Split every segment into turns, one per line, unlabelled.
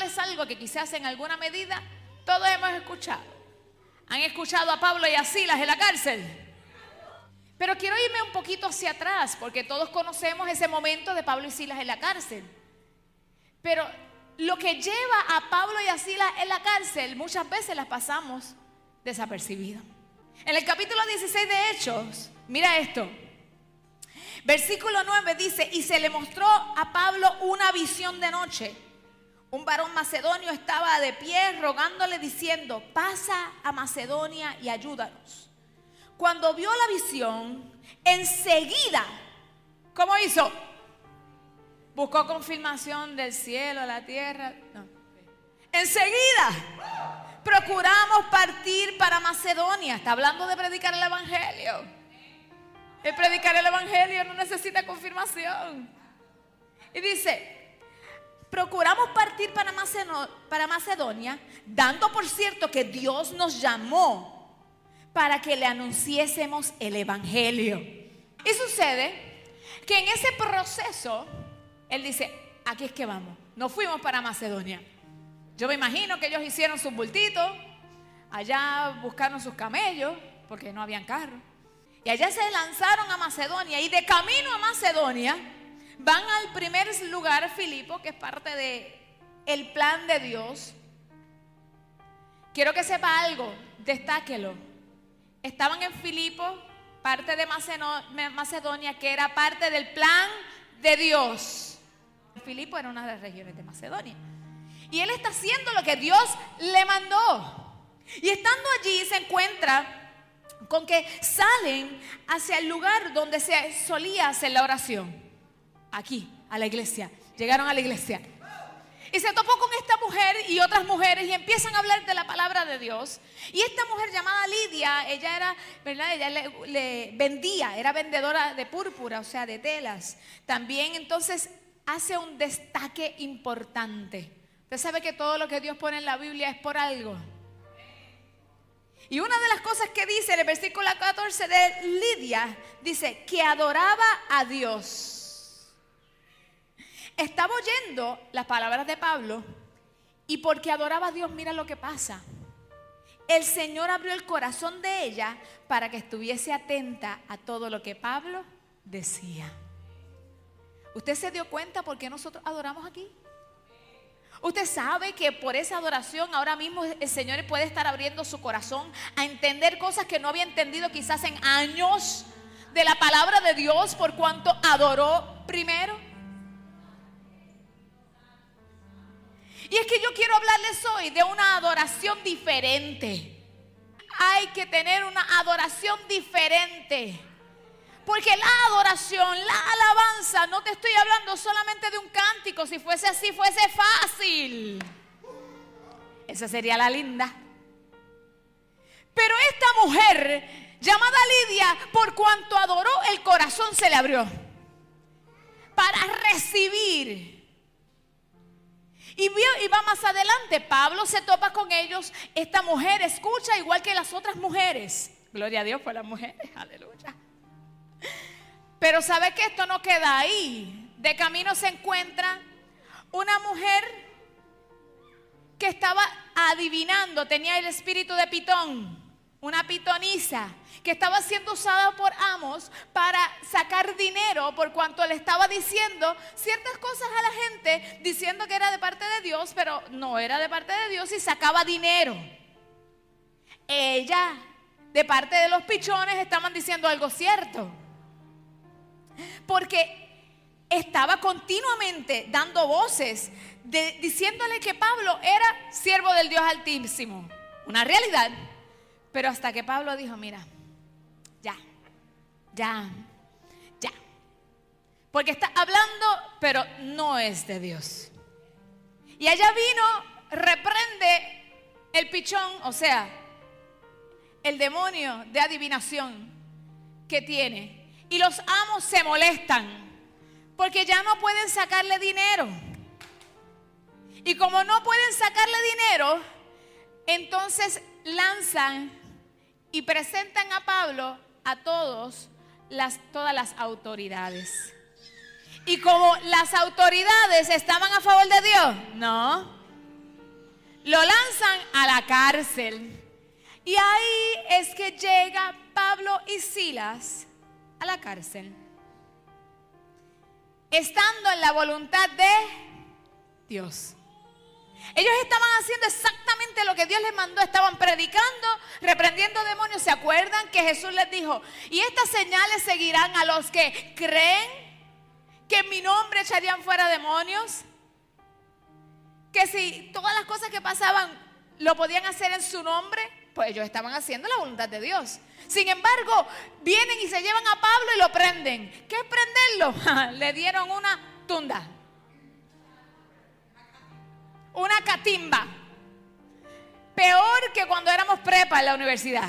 hablarles algo que quizás en alguna medida todos hemos escuchado. ¿Han escuchado a Pablo y a Silas en la cárcel? Pero quiero irme un poquito hacia atrás, porque todos conocemos ese momento de Pablo y Silas en la cárcel. Pero lo que lleva a Pablo y a Silas en la cárcel muchas veces las pasamos desapercibidas. En el capítulo 16 de Hechos, mira esto. Versículo 9 dice, y se le mostró a Pablo una visión de noche. Un varón macedonio estaba de pie rogándole diciendo, pasa a Macedonia y ayúdanos. Cuando vio la visión, enseguida, ¿cómo hizo? Buscó confirmación del cielo, la tierra. Enseguida procuramos partir para Macedonia. Está hablando de predicar el Evangelio. El predicar el Evangelio no necesita confirmación. Y dice, procuramos partir para, para Macedonia, dando por cierto que Dios nos llamó para que le anunciésemos el Evangelio. Y sucede que en ese proceso él dice, aquí es que vamos. Nos fuimos para Macedonia. Yo me imagino que ellos hicieron sus bultitos, allá buscaron sus camellos, porque no habían carro. Y allá se lanzaron a Macedonia y de camino a Macedonia van al primer lugar, Filipo, que es parte de el plan de Dios. Quiero que sepa algo, destáquelo. Estaban en Filipo, parte de Macedonia, que era parte del plan de Dios. Filipo era una de las regiones de Macedonia. Y él está haciendo lo que Dios le mandó. Y estando allí se encuentra con que salen hacia el lugar donde se solía hacer la oración. Aquí, a la iglesia. Llegaron a la iglesia. Y se topó con esta mujer y otras mujeres y empiezan a hablar de la palabra de Dios. Y esta mujer llamada Lidia, ella era, ¿verdad? Ella le vendía, era vendedora de púrpura, o sea, de telas. También entonces hace un destaque importante. Usted sabe que todo lo que Dios pone en la Biblia es por algo. Y una de las cosas que dice en el versículo 14 de Lidia, dice que adoraba a Dios. Estaba oyendo las palabras de Pablo y porque adoraba a Dios, mira lo que pasa. El Señor abrió el corazón de ella para que estuviese atenta a todo lo que Pablo decía. ¿Usted se dio cuenta por qué nosotros adoramos aquí? Usted sabe que por esa adoración ahora mismo el Señor puede estar abriendo su corazón a entender cosas que no había entendido quizás en años de la palabra de Dios por cuanto adoró primero. Y es que yo quiero hablarles hoy de una adoración diferente. Hay que tener una adoración diferente. Porque la adoración, la alabanza, no te estoy hablando solamente de un cántico. Si fuese así, fuese fácil. Esa sería la linda. Pero esta mujer, llamada Lidia, por cuanto adoró, el corazón se le abrió. Para recibir. Y, va más adelante, Pablo se topa con ellos. Esta mujer escucha igual que las otras mujeres. Gloria a Dios por las mujeres, aleluya. Pero sabe que esto no queda ahí. De camino se encuentra una mujer que estaba adivinando, tenía el espíritu de pitón, una pitonisa, que estaba siendo usada por amos para sacar dinero por cuanto le estaba diciendo ciertas cosas a la gente, diciendo que era de parte de Dios, pero no era de parte de Dios y sacaba dinero. Ella, de parte de los pichones, estaban diciendo algo cierto porque estaba continuamente dando voces, diciéndole que Pablo era siervo del Dios Altísimo. Una realidad. Pero hasta que Pablo dijo, mira, ya, ya, ya. Porque está hablando, pero no es de Dios. Y allá vino, reprende el pichón, o sea, el demonio de adivinación que tiene y los amos se molestan porque ya no pueden sacarle dinero. Y como no pueden sacarle dinero, entonces lanzan y presentan a Pablo a todos las, todas las autoridades. Y como las autoridades estaban a favor de Dios, no, lo lanzan a la cárcel. Y ahí es que llega Pablo y Silas a la cárcel. Estando en la voluntad de Dios. Ellos estaban haciendo exactamente lo que Dios les mandó. Estaban predicando, reprendiendo demonios. ¿Se acuerdan que Jesús les dijo? Y estas señales seguirán a los que creen que en mi nombre echarían fuera demonios. Que si todas las cosas que pasaban lo podían hacer en su nombre, pues ellos estaban haciendo la voluntad de Dios. Sin embargo, vienen y se llevan a Pablo y lo prenden. ¿Qué es prenderlo? Le dieron una tunda una catimba. Peor que cuando éramos prepa en la universidad.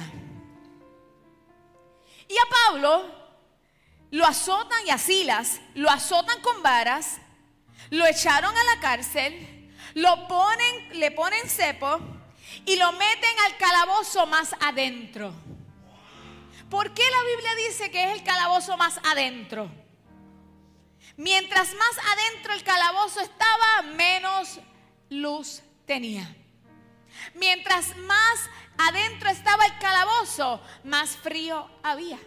Y a Pablo lo azotan y a Silas lo azotan con varas, lo echaron a la cárcel, lo ponen, le ponen cepo y lo meten al calabozo más adentro. ¿Por qué la Biblia dice que es el calabozo más adentro? Mientras más adentro el calabozo estaba, menos luz tenía. Mientras más adentro estaba el calabozo, más frío había.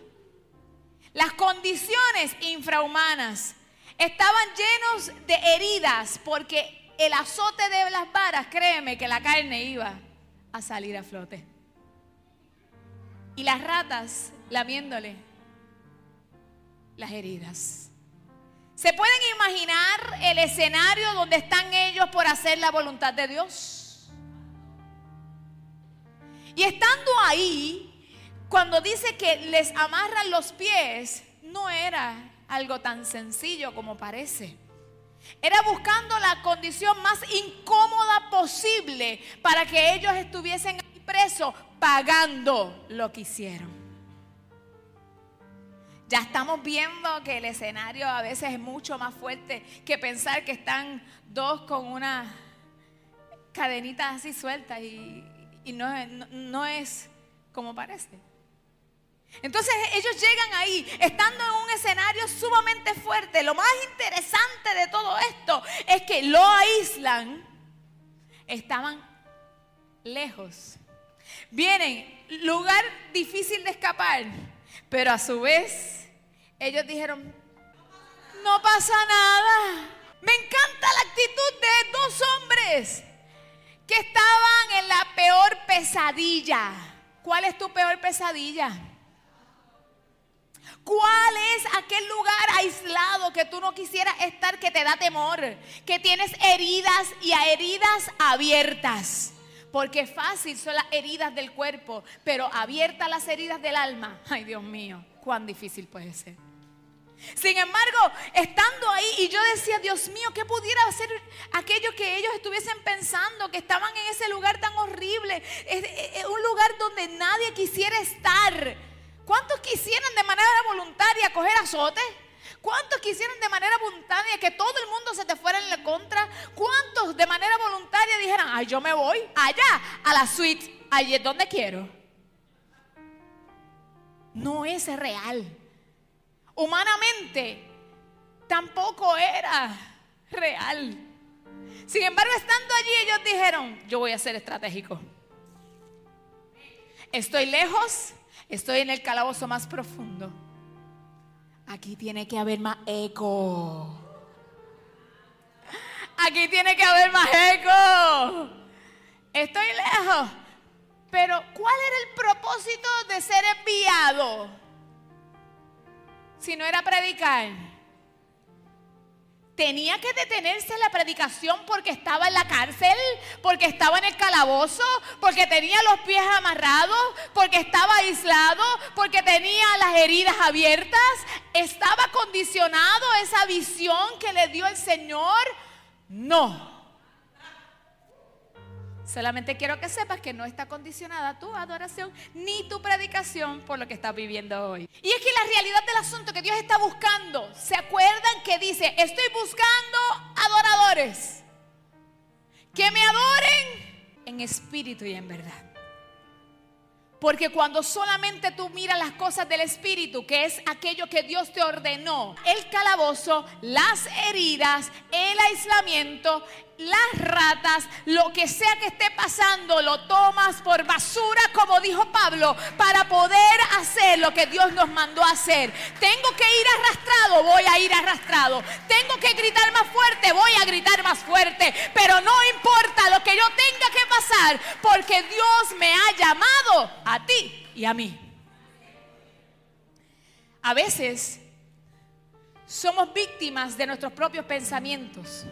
Las condiciones infrahumanas estaban llenos de heridas porque el azote de las varas, créeme que la carne iba a salir a flote. Y las ratas lamiéndole las heridas. ¿Se pueden imaginar el escenario donde están ellos por hacer la voluntad de Dios? Y estando ahí, cuando dice que les amarran los pies, no era algo tan sencillo como parece. Era buscando la condición más incómoda posible para que ellos estuviesen presos pagando lo que hicieron. Ya estamos viendo que el escenario a veces es mucho más fuerte que pensar que están dos con una cadenita así suelta y, no, no es como parece. Entonces ellos llegan ahí, estando en un escenario sumamente fuerte. Lo más interesante de todo esto es que lo aíslan, estaban lejos. Vienen, lugar difícil de escapar pero a su vez, ellos dijeron, no pasa nada. Me encanta la actitud de dos hombres que estaban en la peor pesadilla. ¿Cuál es tu peor pesadilla? ¿Cuál es aquel lugar aislado que tú no quisieras estar, que te da temor, que tienes heridas y a heridas abiertas? Porque fácil son las heridas del cuerpo, pero abiertas las heridas del alma, ay Dios mío, cuán difícil puede ser. Sin embargo, estando ahí y yo decía, Dios mío, ¿qué pudiera hacer aquello que ellos estuviesen pensando, que estaban en ese lugar tan horrible, un lugar donde nadie quisiera estar? ¿Cuántos quisieran de manera voluntaria coger azote? ¿Cuántos quisieran de manera voluntaria que todo el mundo se te fuera en la contra? ¿Cuántos de manera voluntaria dijeran, ay, yo me voy allá, a la suite, allí es donde quiero? No es real. Humanamente, tampoco era real. Sin embargo, estando allí, ellos dijeron, yo voy a ser estratégico. Estoy lejos, estoy en el calabozo más profundo Aquí tiene que haber más eco. Aquí tiene que haber más eco. Estoy lejos. Pero ¿cuál era el propósito de ser enviado? Si no era predicar tenía que detenerse la predicación porque estaba en la cárcel, porque estaba en el calabozo, porque tenía los pies amarrados, porque estaba aislado, porque tenía las heridas abiertas. ¿Estaba condicionado esa visión que le dio el Señor? No. Solamente quiero que sepas que no está condicionada tu adoración ni tu predicación por lo que estás viviendo hoy. Y es que la realidad del asunto que Dios está buscando, ¿se acuerdan que dice, estoy buscando adoradores que me adoren en espíritu y en verdad? Porque cuando solamente tú miras las cosas del Espíritu, que es aquello que Dios te ordenó, el calabozo, las heridas, el aislamiento, las ratas, lo que sea que esté pasando, lo tomas por basura, como dijo Pablo, para poder hacer lo que Dios nos mandó a hacer. Tengo que ir arrastrado, voy a ir arrastrado. Tengo que gritar más fuerte, voy a gritar más fuerte. Pero no importa lo que yo tenga que pasar, porque Dios me ha llamado a ti y a mí. A veces somos víctimas de nuestros propios pensamientos.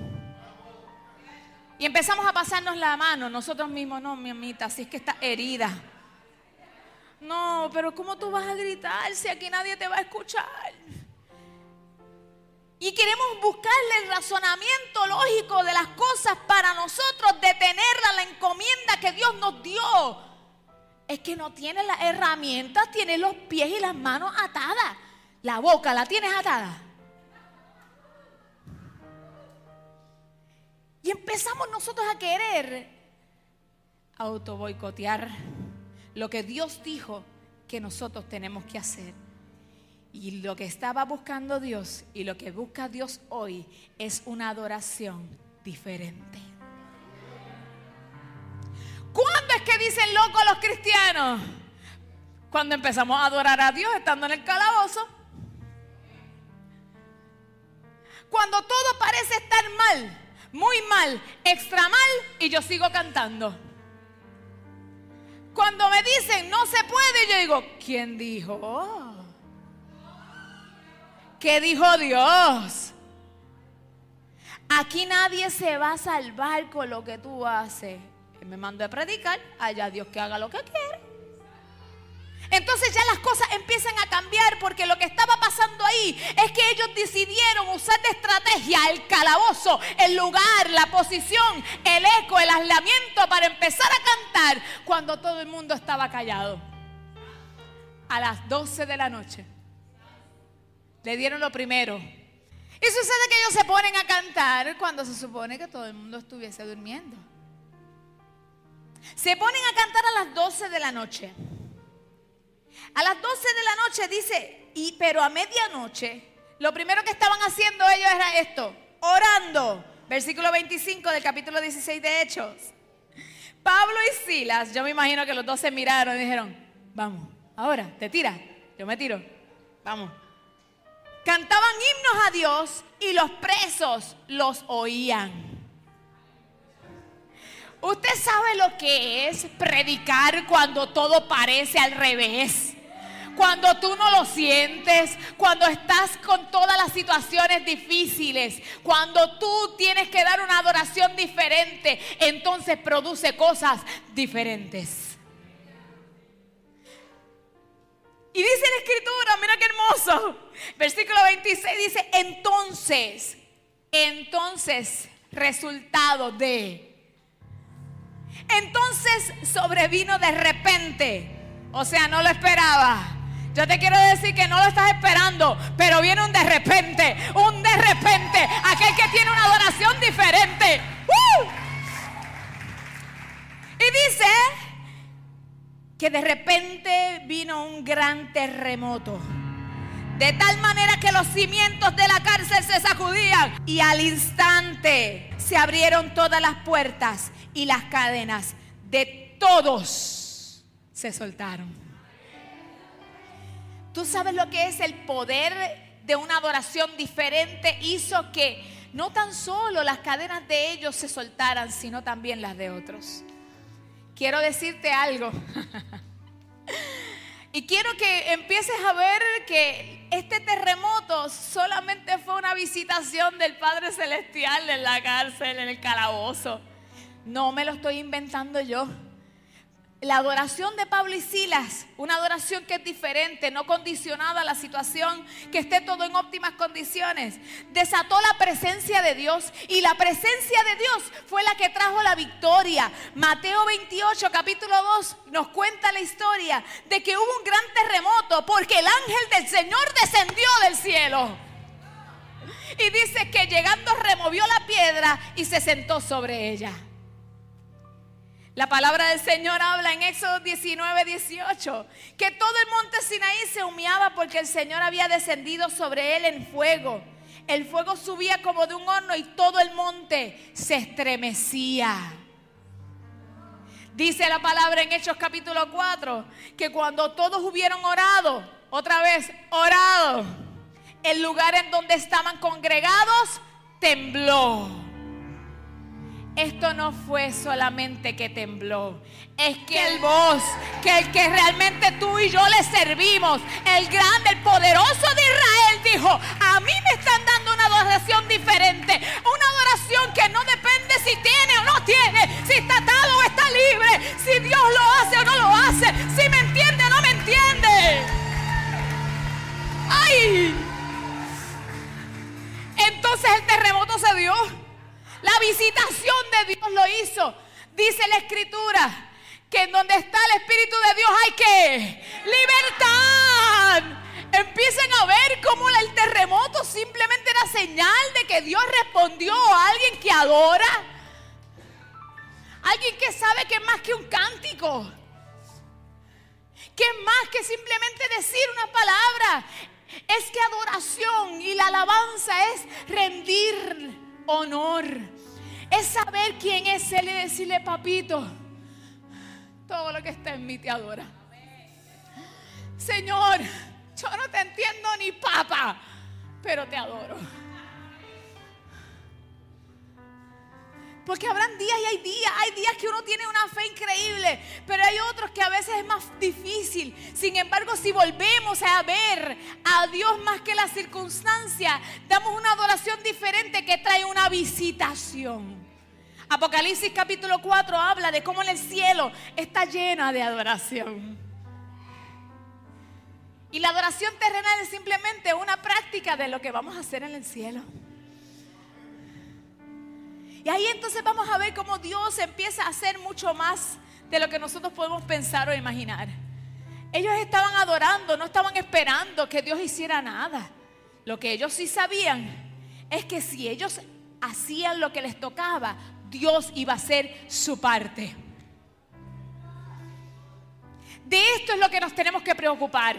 Y empezamos a pasarnos la mano nosotros mismos, no, mi amita, si es que está herida. No, pero ¿cómo tú vas a gritar si aquí nadie te va a escuchar? Y queremos buscarle el razonamiento lógico de las cosas para nosotros detenerla, la encomienda que Dios nos dio. Es que no tienes las herramientas, tienes los pies y las manos atadas. La boca la tienes atada. Y empezamos nosotros a querer auto boicotear lo que Dios dijo que nosotros tenemos que hacer. Y lo que estaba buscando Dios y lo que busca Dios hoy es una adoración diferente. ¿Cuándo es que dicen locos los cristianos? Cuando empezamos a adorar a Dios estando en el calabozo. Cuando todo parece estar mal muy mal, extra mal y yo sigo cantando. Cuando me dicen no se puede, yo digo, ¿quién dijo? ¿Qué dijo Dios? Aquí nadie se va a salvar con lo que tú haces. me mando a predicar, allá Dios que haga lo que quiere. Entonces ya las cosas empiezan a cambiar porque lo que estaba pasando ahí es que ellos decidieron usar de estrategia el calabozo, el lugar, la posición, el eco, el aislamiento para empezar a cantar cuando todo el mundo estaba callado. A las 12 de la noche le dieron lo primero. Y sucede que ellos se ponen a cantar cuando se supone que todo el mundo estuviese durmiendo. Se ponen a cantar a las 12 de la noche. A las 12 de la noche dice, y pero a medianoche, lo primero que estaban haciendo ellos era esto, orando. Versículo 25 del capítulo 16 de Hechos. Pablo y Silas, yo me imagino que los dos se miraron y dijeron, vamos, ahora, te tira, yo me tiro, vamos. Cantaban himnos a Dios y los presos los oían. Usted sabe lo que es predicar cuando todo parece al revés cuando tú no lo sientes, cuando estás con todas las situaciones difíciles, cuando tú tienes que dar una adoración diferente, entonces produce cosas diferentes. Y dice la escritura, mira qué hermoso. Versículo 26 dice, entonces, entonces, resultado de... Entonces sobrevino de repente. O sea, no lo esperaba. Yo te quiero decir que no lo estás esperando, pero viene un de repente, un de repente, aquel que tiene una adoración diferente. ¡Uh! Y dice que de repente vino un gran terremoto. De tal manera que los cimientos de la cárcel se sacudían y al instante se abrieron todas las puertas y las cadenas de todos se soltaron. Tú sabes lo que es el poder de una adoración diferente. Hizo que no tan solo las cadenas de ellos se soltaran, sino también las de otros. Quiero decirte algo. y quiero que empieces a ver que este terremoto solamente fue una visitación del Padre Celestial en la cárcel, en el calabozo. No me lo estoy inventando yo la adoración de Pablo y Silas, una adoración que es diferente, no condicionada a la situación, que esté todo en óptimas condiciones, desató la presencia de Dios y la presencia de Dios fue la que trajo la victoria. Mateo 28, capítulo 2, nos cuenta la historia de que hubo un gran terremoto porque el ángel del Señor descendió del cielo. Y dice que llegando removió la piedra y se sentó sobre ella. La palabra del Señor habla en Éxodo 19, 18, que todo el monte Sinaí se humeaba porque el Señor había descendido sobre él en fuego. El fuego subía como de un horno y todo el monte se estremecía. Dice la palabra en Hechos capítulo 4 que cuando todos hubieron orado, otra vez orado, el lugar en donde estaban congregados tembló. Esto no fue solamente que tembló, es que el voz, que el que realmente tú y yo le servimos, el grande, el poderoso de Israel dijo, a mí me están dando una adoración diferente, una adoración que no depende si tiene o no tiene, si está atado o está libre, si Dios lo hace o no lo hace, si me entiende o no me entiende. ¡Ay! Entonces el terremoto se dio. Visitación de Dios lo hizo. Dice la escritura que en donde está el Espíritu de Dios hay que libertad. Empiecen a ver cómo el terremoto simplemente era señal de que Dios respondió a alguien que adora. Alguien que sabe que es más que un cántico. Que es más que simplemente decir una palabra. Es que adoración y la alabanza es rendir honor. Es saber quién es Él y decirle, papito, todo lo que está en mí te adora. Señor, yo no te entiendo ni papa, pero te adoro. Porque habrán días y hay días, hay días que uno tiene una fe increíble, pero hay otros que a veces es más difícil. Sin embargo, si volvemos a ver a Dios más que la circunstancia, damos una adoración diferente que trae una visitación. Apocalipsis capítulo 4 habla de cómo en el cielo está llena de adoración. Y la adoración terrenal es simplemente una práctica de lo que vamos a hacer en el cielo. Y ahí entonces vamos a ver cómo Dios empieza a hacer mucho más de lo que nosotros podemos pensar o imaginar. Ellos estaban adorando, no estaban esperando que Dios hiciera nada. Lo que ellos sí sabían es que si ellos hacían lo que les tocaba, Dios iba a hacer su parte. De esto es lo que nos tenemos que preocupar,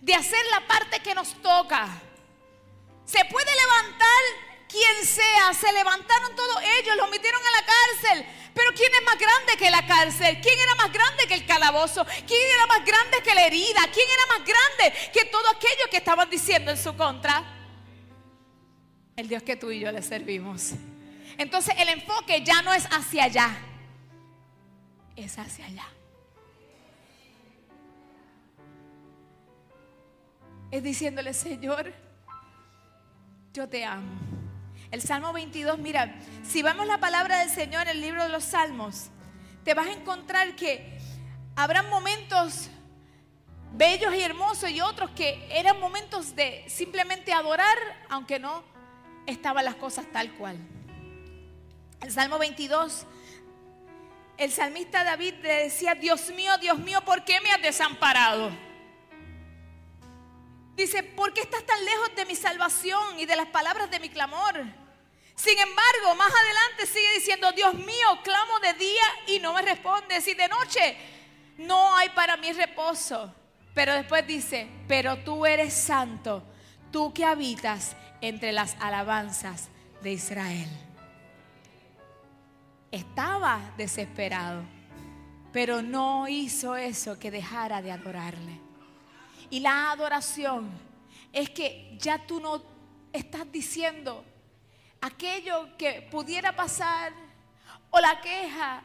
de hacer la parte que nos toca. Se puede levantar quien sea, se levantaron todos ellos, los metieron a la cárcel. Pero ¿quién es más grande que la cárcel? ¿Quién era más grande que el calabozo? ¿Quién era más grande que la herida? ¿Quién era más grande que todo aquello que estaban diciendo en su contra? El Dios que tú y yo le servimos. Entonces el enfoque ya no es hacia allá, es hacia allá. Es diciéndole, Señor, yo te amo. El Salmo 22, mira, si vemos la palabra del Señor en el libro de los Salmos, te vas a encontrar que habrán momentos bellos y hermosos y otros que eran momentos de simplemente adorar, aunque no estaban las cosas tal cual. El Salmo 22, el salmista David le decía, Dios mío, Dios mío, ¿por qué me has desamparado? Dice, ¿por qué estás tan lejos de mi salvación y de las palabras de mi clamor? Sin embargo, más adelante sigue diciendo, Dios mío, clamo de día y no me respondes y de noche no hay para mí reposo. Pero después dice, pero tú eres santo, tú que habitas entre las alabanzas de Israel. Estaba desesperado, pero no hizo eso que dejara de adorarle. Y la adoración es que ya tú no estás diciendo, aquello que pudiera pasar, o la queja,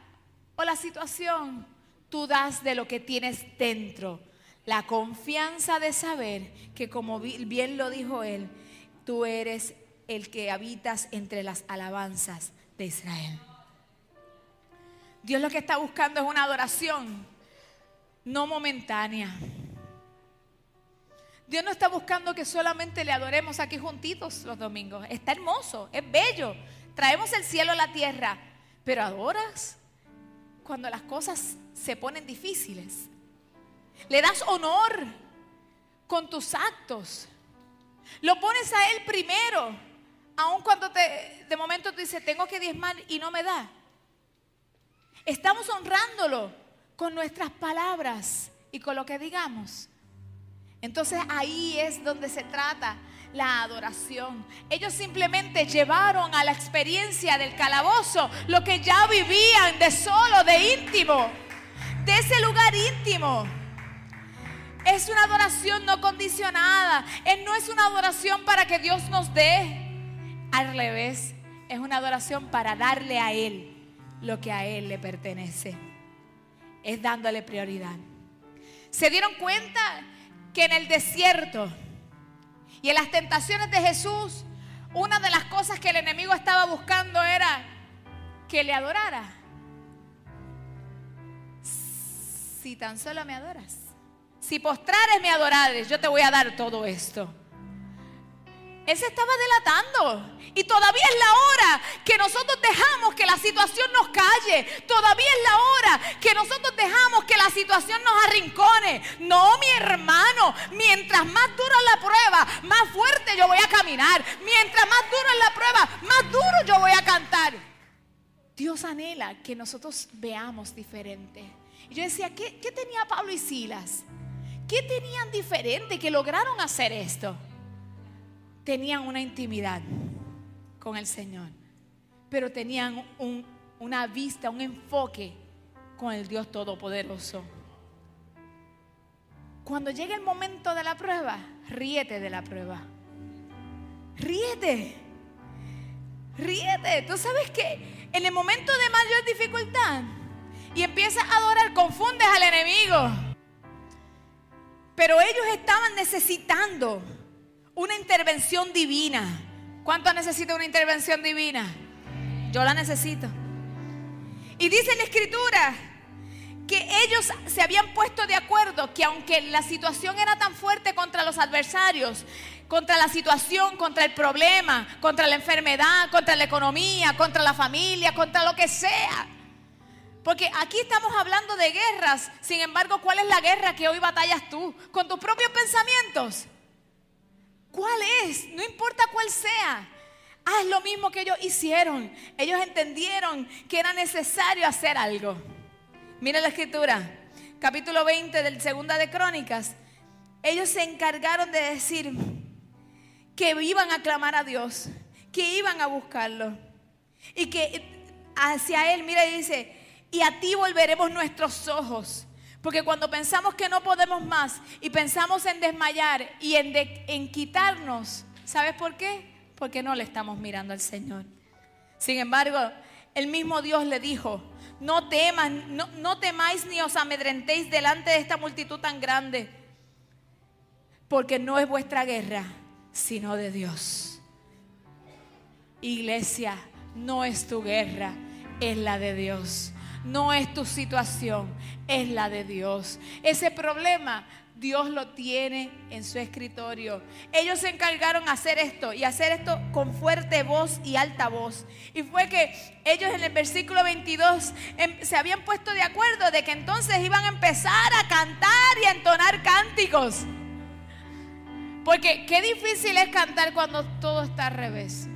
o la situación, tú das de lo que tienes dentro. La confianza de saber que como bien lo dijo él, tú eres el que habitas entre las alabanzas de Israel. Dios lo que está buscando es una adoración, no momentánea. Dios no está buscando que solamente le adoremos aquí juntitos los domingos. Está hermoso, es bello. Traemos el cielo a la tierra. Pero adoras cuando las cosas se ponen difíciles. Le das honor con tus actos. Lo pones a Él primero. Aun cuando te, de momento tú dices, tengo que diezmar y no me da. Estamos honrándolo con nuestras palabras y con lo que digamos. Entonces ahí es donde se trata la adoración. Ellos simplemente llevaron a la experiencia del calabozo lo que ya vivían de solo, de íntimo, de ese lugar íntimo. Es una adoración no condicionada. no es una adoración para que Dios nos dé. Al revés, es una adoración para darle a Él lo que a Él le pertenece. Es dándole prioridad. ¿Se dieron cuenta que en el desierto y en las tentaciones de Jesús, una de las cosas que el enemigo estaba buscando era que le adorara? Si tan solo me adoras. Si postrares me adorares, yo te voy a dar todo esto. Él se estaba delatando. Y todavía es la hora que nosotros dejamos que la situación nos calle. Todavía es la hora que nosotros dejamos que la situación nos arrincone. No, mi hermano. Mientras más dura la prueba, más fuerte yo voy a caminar. Mientras más dura la prueba, más duro yo voy a cantar. Dios anhela que nosotros veamos diferente. Y yo decía, ¿qué, qué tenía Pablo y Silas? ¿Qué tenían diferente que lograron hacer esto? Tenían una intimidad con el Señor, pero tenían una vista, un enfoque con el Dios Todopoderoso. Cuando llegue el momento de la prueba, ríete de la prueba. Ríete. Ríete. Tú sabes que en el momento de mayor dificultad y empiezas a adorar, confundes al enemigo. Pero ellos estaban necesitando una intervención divina. ¿Cuánto necesita una intervención divina? Yo la necesito. Y dice la escritura que ellos se habían puesto de acuerdo que aunque la situación era tan fuerte contra los adversarios, contra la situación, contra el problema, contra la enfermedad, contra la economía, contra la familia, contra lo que sea, porque aquí estamos hablando de guerras. Sin embargo, ¿cuál es la guerra que hoy batallas tú? ¿Con tus propios pensamientos? ¿Cuál es? No importa cuál sea. Haz lo mismo que ellos hicieron. Ellos entendieron que era necesario hacer algo. Mira la escritura, capítulo 20 del Segunda de Crónicas. Ellos se encargaron de decir que iban a clamar a Dios, que iban a buscarlo. Y que hacia Él, mira, dice, y a ti volveremos nuestros ojos. Porque cuando pensamos que no podemos más y pensamos en desmayar y en, en quitarnos, ¿sabes por qué? Porque no le estamos mirando al Señor. Sin embargo, el mismo Dios le dijo, no teman, no, no temáis ni os amedrentéis delante de esta multitud tan grande, porque no es vuestra guerra, sino de Dios. Iglesia, no es tu guerra, es la de Dios. No es tu situación, es la de Dios. Ese problema Dios lo tiene en su escritorio. Ellos se encargaron de hacer esto y hacer esto con fuerte voz y alta voz. Y fue que ellos en el versículo 22 em, se habían puesto de acuerdo de que entonces iban a empezar a cantar y a entonar cánticos. Porque qué difícil es cantar cuando todo está al revés.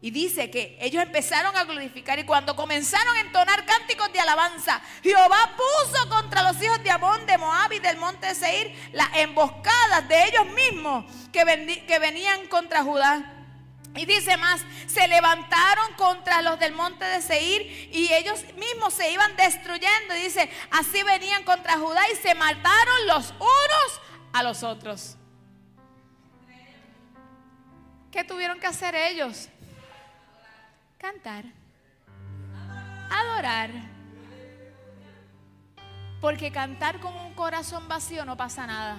Y dice que ellos empezaron a glorificar y cuando comenzaron a entonar cánticos de alabanza, Jehová puso contra los hijos de Amón, de Moab y del monte de Seir las emboscadas de ellos mismos que, que venían contra Judá. Y dice más, se levantaron contra los del monte de Seir y ellos mismos se iban destruyendo. Y dice, así venían contra Judá y se mataron los unos a los otros. ¿Qué tuvieron que hacer ellos? Cantar, adorar. Porque cantar con un corazón vacío no pasa nada.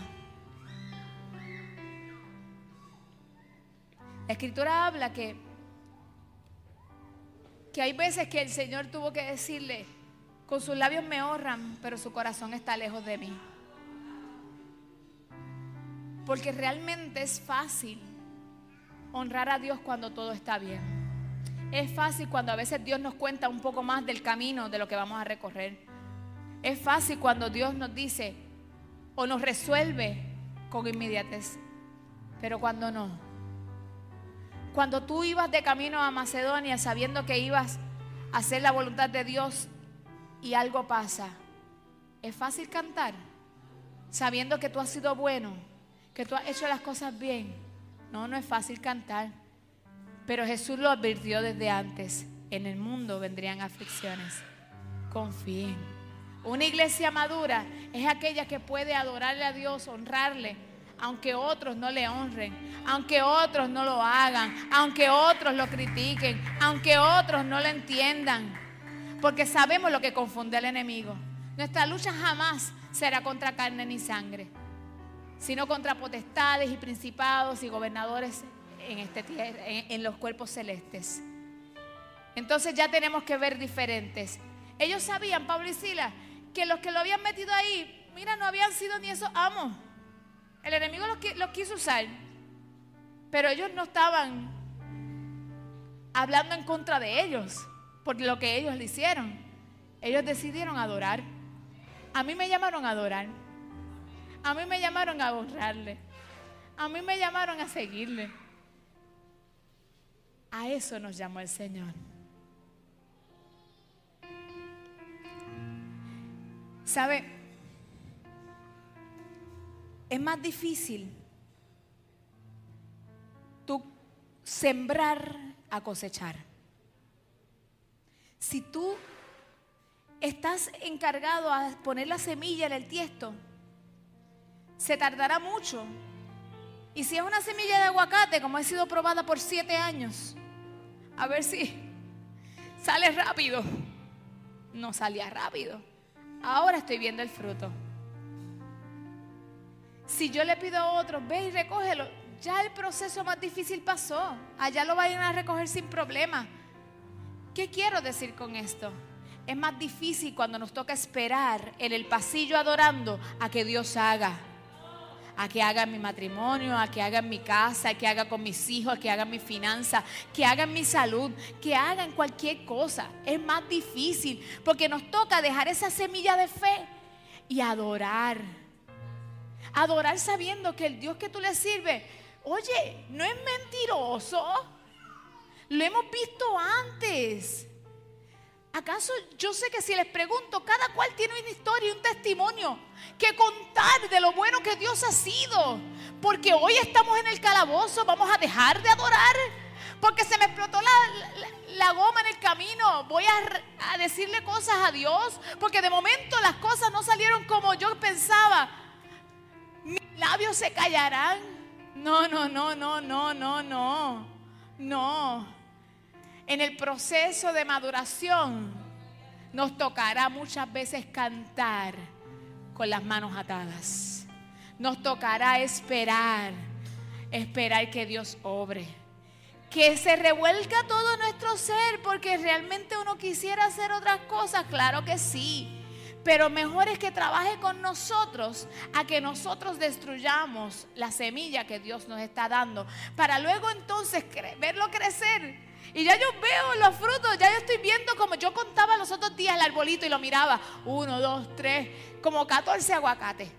La escritura habla que, que hay veces que el Señor tuvo que decirle, con sus labios me honran, pero su corazón está lejos de mí. Porque realmente es fácil honrar a Dios cuando todo está bien. Es fácil cuando a veces Dios nos cuenta un poco más del camino de lo que vamos a recorrer. Es fácil cuando Dios nos dice o nos resuelve con inmediatez. Pero cuando no. Cuando tú ibas de camino a Macedonia sabiendo que ibas a hacer la voluntad de Dios y algo pasa. ¿Es fácil cantar? Sabiendo que tú has sido bueno, que tú has hecho las cosas bien. No, no es fácil cantar. Pero Jesús lo advirtió desde antes. En el mundo vendrían aflicciones. Confíen. Una iglesia madura es aquella que puede adorarle a Dios, honrarle, aunque otros no le honren, aunque otros no lo hagan, aunque otros lo critiquen, aunque otros no lo entiendan. Porque sabemos lo que confunde al enemigo. Nuestra lucha jamás será contra carne ni sangre, sino contra potestades y principados y gobernadores en, este, en, en los cuerpos celestes. Entonces ya tenemos que ver diferentes. Ellos sabían, Pablo y Sila, que los que lo habían metido ahí, mira, no habían sido ni esos amos. El enemigo los, los quiso usar, pero ellos no estaban hablando en contra de ellos por lo que ellos le hicieron. Ellos decidieron adorar. A mí me llamaron a adorar. A mí me llamaron a honrarle. A mí me llamaron a seguirle. A eso nos llamó el Señor. ¿Sabe? Es más difícil tú sembrar a cosechar. Si tú estás encargado a poner la semilla en el tiesto, se tardará mucho. Y si es una semilla de aguacate, como ha sido probada por siete años, a ver si sale rápido. No salía rápido. Ahora estoy viendo el fruto. Si yo le pido a otros, ve y recógelo, ya el proceso más difícil pasó. Allá lo vayan a recoger sin problema. ¿Qué quiero decir con esto? Es más difícil cuando nos toca esperar en el pasillo adorando a que Dios haga. A que haga mi matrimonio, a que haga mi casa, a que haga con mis hijos, a que haga mi finanza, que haga mi salud, que haga en cualquier cosa. Es más difícil porque nos toca dejar esa semilla de fe y adorar. Adorar sabiendo que el Dios que tú le sirves, oye, no es mentiroso. Lo hemos visto antes. ¿Acaso yo sé que si les pregunto, cada cual tiene una historia y un testimonio que contar de lo bueno que Dios ha sido? Porque hoy estamos en el calabozo, vamos a dejar de adorar. Porque se me explotó la, goma en el camino. Voy a, a decirle cosas a Dios. Porque de momento las cosas no salieron como yo pensaba. Mis labios se callarán. No, no, no, no, no, no, no. No en el proceso de maduración nos tocará muchas veces cantar con las manos atadas. Nos tocará esperar, esperar que Dios obre. Que se revuelca todo nuestro ser porque realmente uno quisiera hacer otras cosas, claro que sí. Pero mejor es que trabaje con nosotros a que nosotros destruyamos la semilla que Dios nos está dando. Para luego entonces verlo crecer y ya yo veo los frutos, ya yo estoy viendo como yo contaba los otros días el arbolito y lo miraba. Uno, dos, tres, como 14 aguacates.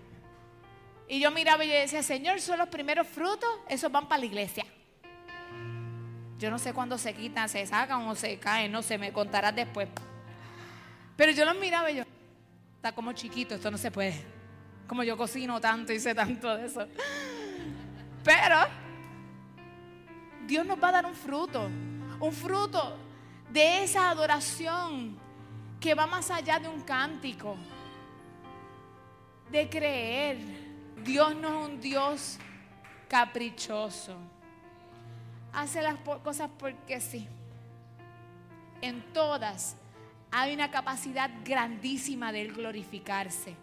Y yo miraba y yo decía, Señor, son los primeros frutos, esos van para la iglesia. Yo no sé cuándo se quitan, se sacan o se caen, no sé, me contarás después. Pero yo los miraba y yo, está como chiquito, esto no se puede. Como yo cocino tanto y sé tanto de eso. Pero Dios nos va a dar un fruto un fruto de esa adoración que va más allá de un cántico, de creer. Dios no es un Dios caprichoso. Hace las cosas porque sí. En todas hay una capacidad grandísima de glorificarse.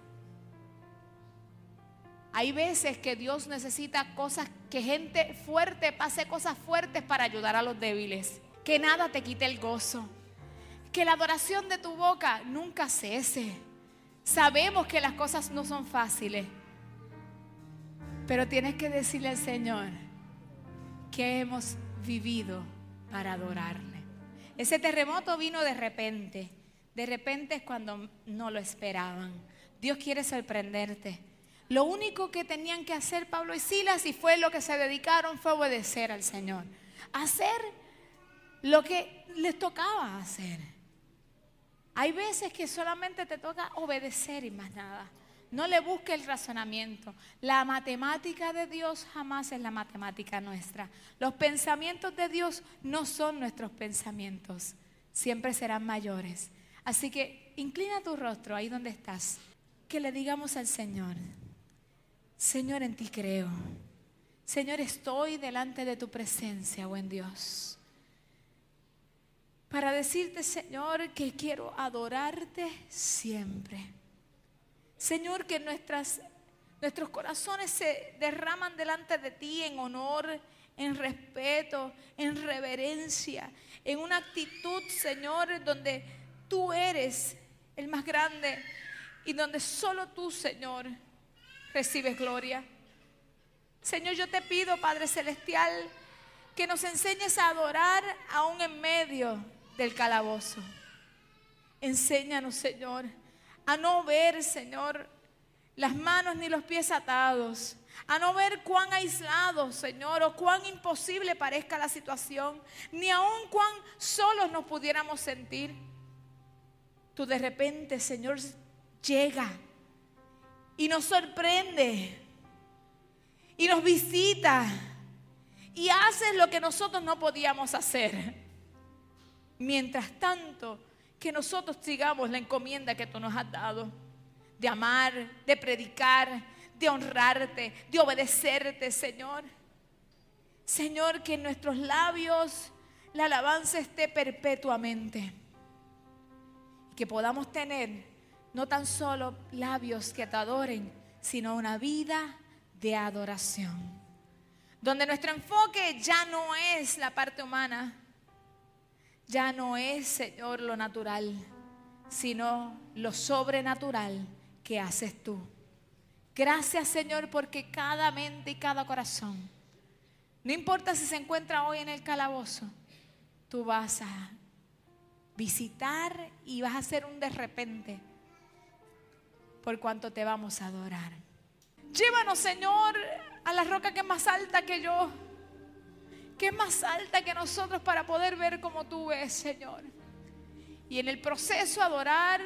Hay veces que Dios necesita cosas, que gente fuerte pase cosas fuertes para ayudar a los débiles que nada te quite el gozo, que la adoración de tu boca nunca cese. Sabemos que las cosas no son fáciles, pero tienes que decirle al Señor que hemos vivido para adorarle. Ese terremoto vino de repente, de repente es cuando no lo esperaban. Dios quiere sorprenderte. Lo único que tenían que hacer Pablo y Silas, y fue lo que se dedicaron, fue obedecer al Señor. Hacer lo que les tocaba hacer. Hay veces que solamente te toca obedecer y más nada. No le busque el razonamiento. La matemática de Dios jamás es la matemática nuestra. Los pensamientos de Dios no son nuestros pensamientos. Siempre serán mayores. Así que inclina tu rostro ahí donde estás. Que le digamos al Señor, Señor, en ti creo. Señor, estoy delante de tu presencia, buen Dios. Para decirte, Señor, que quiero adorarte siempre. Señor, que nuestros corazones se derraman delante de ti en honor, en respeto, en reverencia, en una actitud, Señor, donde tú eres el más grande y donde solo tú, Señor, recibes gloria. Señor, yo te pido, Padre Celestial, que nos enseñes a adorar aún en medio del calabozo. Enséñanos, Señor a no ver, Señor, las manos ni los pies atados, a no ver cuán aislado, Señor, o cuán imposible parezca la situación, ni aun cuán solos nos pudiéramos sentir. Tú de repente, Señor, llega y nos sorprende y nos visita y haces lo que nosotros no podíamos hacer. Mientras tanto, que nosotros sigamos la encomienda que tú nos has dado, de amar, de predicar, de honrarte, de obedecerte, Señor. Señor, que en nuestros labios la alabanza esté perpetuamente. Y que podamos tener no tan solo labios que te adoren, sino una vida de adoración. Donde nuestro enfoque ya no es la parte humana, ya no es, Señor, lo natural, sino lo sobrenatural que haces tú. Gracias, Señor, porque cada mente y cada corazón, no importa si se encuentra hoy en el calabozo, tú vas a visitar y vas a hacer un de repente por cuanto te vamos a adorar. Llévanos, Señor, a la roca que es más alta que yo que es más alta que nosotros para poder ver como tú ves, Señor. Y en el proceso adorar,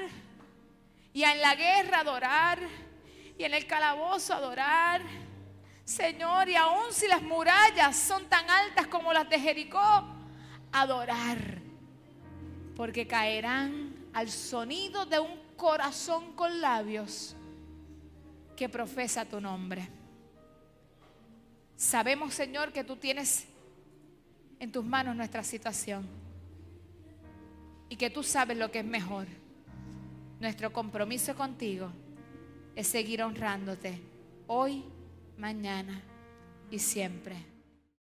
y en la guerra adorar, y en el calabozo adorar, Señor, y aun si las murallas son tan altas como las de Jericó, adorar, porque caerán al sonido de un corazón con labios que profesa tu nombre. Sabemos, Señor, que tú tienes en tus manos nuestra situación y que tú sabes lo que es mejor. Nuestro compromiso contigo es seguir honrándote hoy, mañana y siempre.